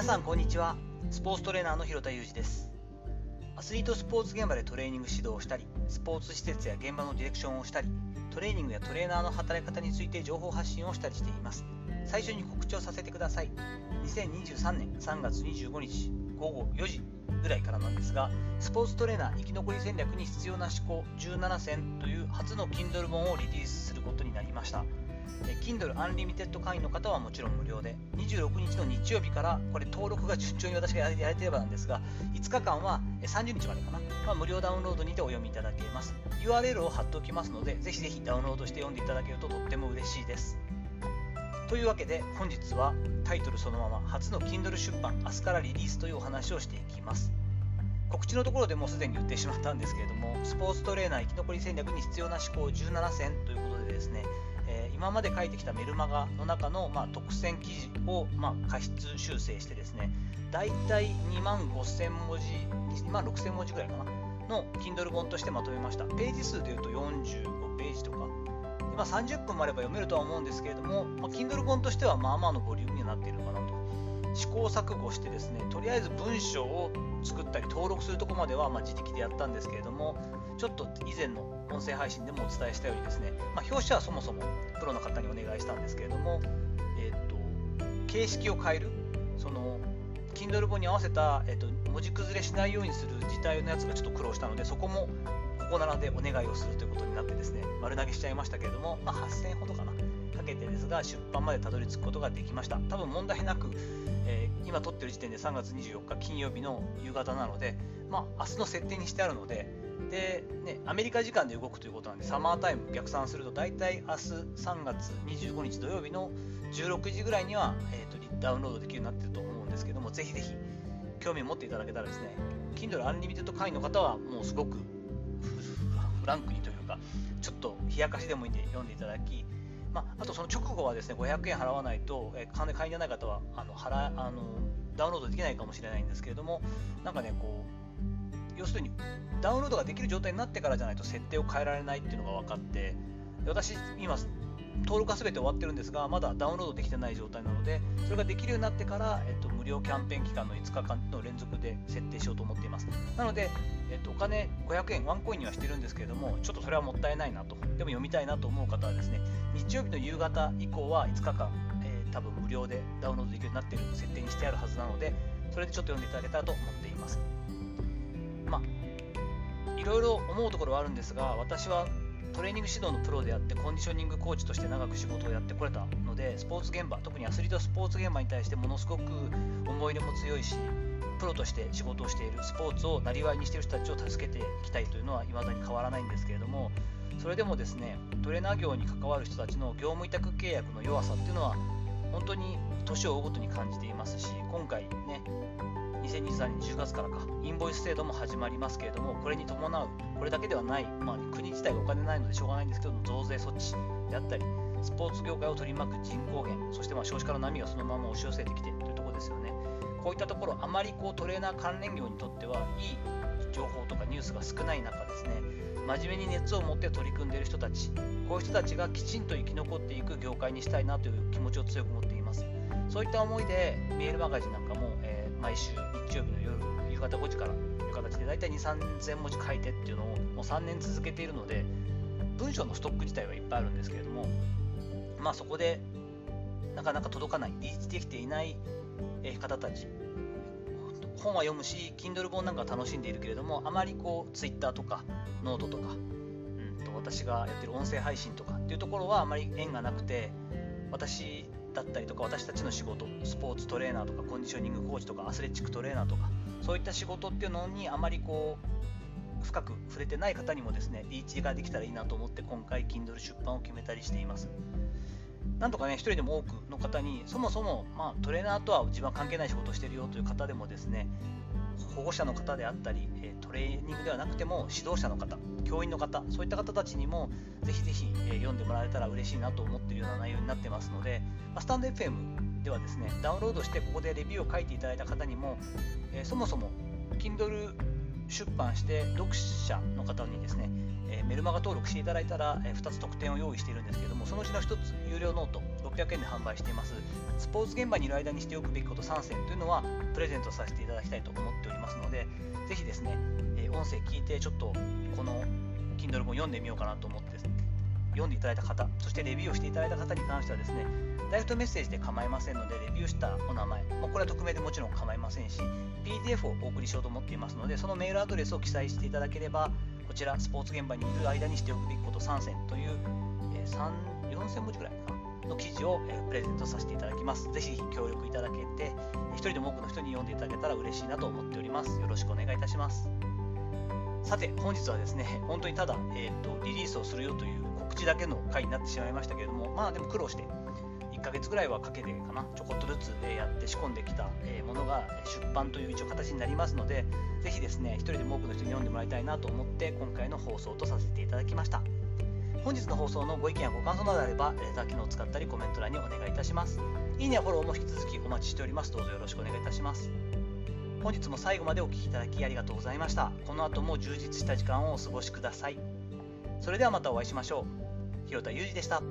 皆さんこんにちは。スポーツトレーナーの広田裕二です。アスリートスポーツ現場でトレーニング指導をしたりスポーツ施設や現場のディレクションをしたりトレーニングやトレーナーの働き方について情報発信をしたりしています。最初に告知をさせてください。2023年3月25日午後4時ぐらいからなんですがスポーツトレーナー生き残り戦略に必要な思考17選という初の Kindle 本をリリースすることになりました。Kindle Unlimited 会員の方はもちろん無料で26日の日曜日からこれ登録が順調に私がやれてればなんですが5日間は30日までかな、まあ、無料ダウンロードにてお読みいただけます。URL を貼っておきますのでぜひぜひダウンロードして読んでいただけるととっても嬉しいです。というわけで本日はタイトルそのまま初の Kindle 出版明日からリリースというお話をしていきます。告知のところでもうすでに言ってしまったんですけれどもスポーツトレーナー生き残り戦略に必要な思考17選ということでですね今まで書いてきたメルマガの中の、まあ、特選記事を、まあ、過失修正してですね、だいたい2万5000文字、2万6000文字ぐらいかな、の Kindle 本としてまとめました。ページ数でいうと45ページとか、まあ、30分もあれば読めるとは思うんですけれども、まあ、Kindle 本としてはまあまあのボリュームになっているのかなと。試行錯誤してですね、とりあえず文章を作ったり登録するとこまではま自力でやったんですけれども、ちょっと以前の音声配信でもお伝えしたようにですね、まあ、表紙はそもそもプロの方にお願いしたんですけれども、えーと、形式を変える、その Kindle 本に合わせた、えーと、文字崩れしないようにする字体のやつがちょっと苦労したので、そこもここならでお願いをするということになってですね、丸投げしちゃいましたけれども、まあ、8000ほどかな、かけてですが、出版までたどり着くことができました。多分問題なく、えー、今撮ってる時点で3月24日金曜日の夕方なので、まあ、明日の設定にしてあるので、で、ね、アメリカ時間で動くということなんで、サマータイム逆算すると、大体明日3月25日土曜日の16時ぐらいには、えーと、ダウンロードできるようになってると思うんですけども、ぜひぜひ興味を持っていただけたらですね、Kindle Unlimited 会員の方はもうすごくフランクにというか、ちょっと冷やかしでもいいんで読んでいただき、まあ、あとその直後はですね500円払わないと、えー、会員じゃない方はあの払あのダウンロードできないかもしれないんですけれども、なんかね、こう要するにダウンロードができる状態になってからじゃないと設定を変えられないっていうのが分かって私今登録は全て終わってるんですがまだダウンロードできてない状態なのでそれができるようになってから、えっと、無料キャンペーン期間の5日間の連続で設定しようと思っています。なので、えっと、お金500円ワンコインにはしてるんですけれどもちょっとそれはもったいないなと。でも読みたいなと思う方はですね日曜日の夕方以降は5日間、えー、多分無料でダウンロードできるようになっている設定にしてあるはずなのでそれでちょっと読んでいただけたらと思っています。まあいろいろ思うところはあるんですが私はトレーニング指導のプロであってコンディショニングコーチとして長く仕事をやってこれたのでスポーツ現場特にアスリートスポーツ現場に対してものすごく思い入れも強いしプロとして仕事をしているスポーツをなりわいにしている人たちを助けていきたいというのは未だに変わらないんですけれどもそれでもですねトレーナー業に関わる人たちの業務委託契約の弱さっていうのは本当に年を追うごとに感じていますし今回ね2023年10月からか、インボイス制度も始まりますけれども、これに伴う、これだけではない、まあ、国自体がお金ないのでしょうがないんですけど、増税措置であったり、スポーツ業界を取り巻く人口減、そしてまあ少子化の波がそのまま押し寄せてきているというところですよね。こういったところ、あまりこうトレーナー関連業にとってはいい情報とかニュースが少ない中ですね、真面目に熱を持って取り組んでいる人たち、こういう人たちがきちんと生き残っていく業界にしたいなという気持ちを強く持っています。そういった思いでメールマガジンなんかも、えー、毎週日曜日の夜、夕方5時からという形で大体2、3000文字書いてっていうのをもう3年続けているので、文章のストック自体はいっぱいあるんですけれども、まあそこでなかなか届かない、リーチできていない方たち、本は読むし、Kindle 本なんか楽しんでいるけれども、あまりこう Twitter とかノートとか、うんと私がやってる音声配信とかっていうところはあまり縁がなくて、私だったりとか私たちの仕事スポーツトレーナーとかコンディショニングコーチとかアスレチックトレーナーとかそういった仕事っていうのにあまりこう深く触れてない方にもですねリーチができたらいいなと思って今回 Kindle 出版を決めたりしています。なんとかね、一人でも多くの方に、そもそも、まあ、トレーナーとは自分は関係ない仕事をしているよという方でもですね、保護者の方であったり、トレーニングではなくても指導者の方、教員の方、そういった方たちにもぜひぜひ読んでもらえたら嬉しいなと思っているような内容になってますので、スタンド FM ではですね、ダウンロードしてここでレビューを書いていただいた方にも、えそもそも Kindle 出版して読者の方にですね、えメルマガ登録していただいたら、え2つ特典を用意しているんですけども、そのうちの1つ、有料 note、1800円で販売しています。スポーツ現場にいる間にしておくべきこと3選というのはプレゼントさせていただきたいと思っておりますのでぜひですね、え音声聞いてちょっとこの Kindle 本読んでみようかなと思ってね読んでいただいた方そしてレビューをしていただいた方に関してはですねダイレクトメッセージで構いませんのでレビューしたお名前、まあ、これは匿名でもちろん構いませんし PDF をお送りしようと思っていますのでそのメールアドレスを記載していただければこちらスポーツ現場にいる間にしておくべきこと3選という、えー、4000文字ぐらいかなの記事を、えー、プレゼントさせていただきます。ぜひ協力いただけて、一人でも多くの人に読んでいただけたら嬉しいなと思っております。よろしくお願いいたします。さて、本日はですね、本当にただ、えーと、リリースをするよという告知だけの回になってしまいましたけれども、まあでも苦労して、1ヶ月ぐらいはかけてかな、ちょこっとずつやって仕込んできたものが出版という一応形になりますので、ぜひですね、一人でも多くの人に読んでもらいたいなと思って、今回の放送とさせていただきました。本日の放送のご意見やご感想などあれば、レター機能を使ったりコメント欄にお願いいたします。いいねやフォローも引き続きお待ちしております。どうぞよろしくお願いいたします。本日も最後までお聴きいただきありがとうございました。この後も充実した時間をお過ごしください。それではまたお会いしましょう。広田裕二でした。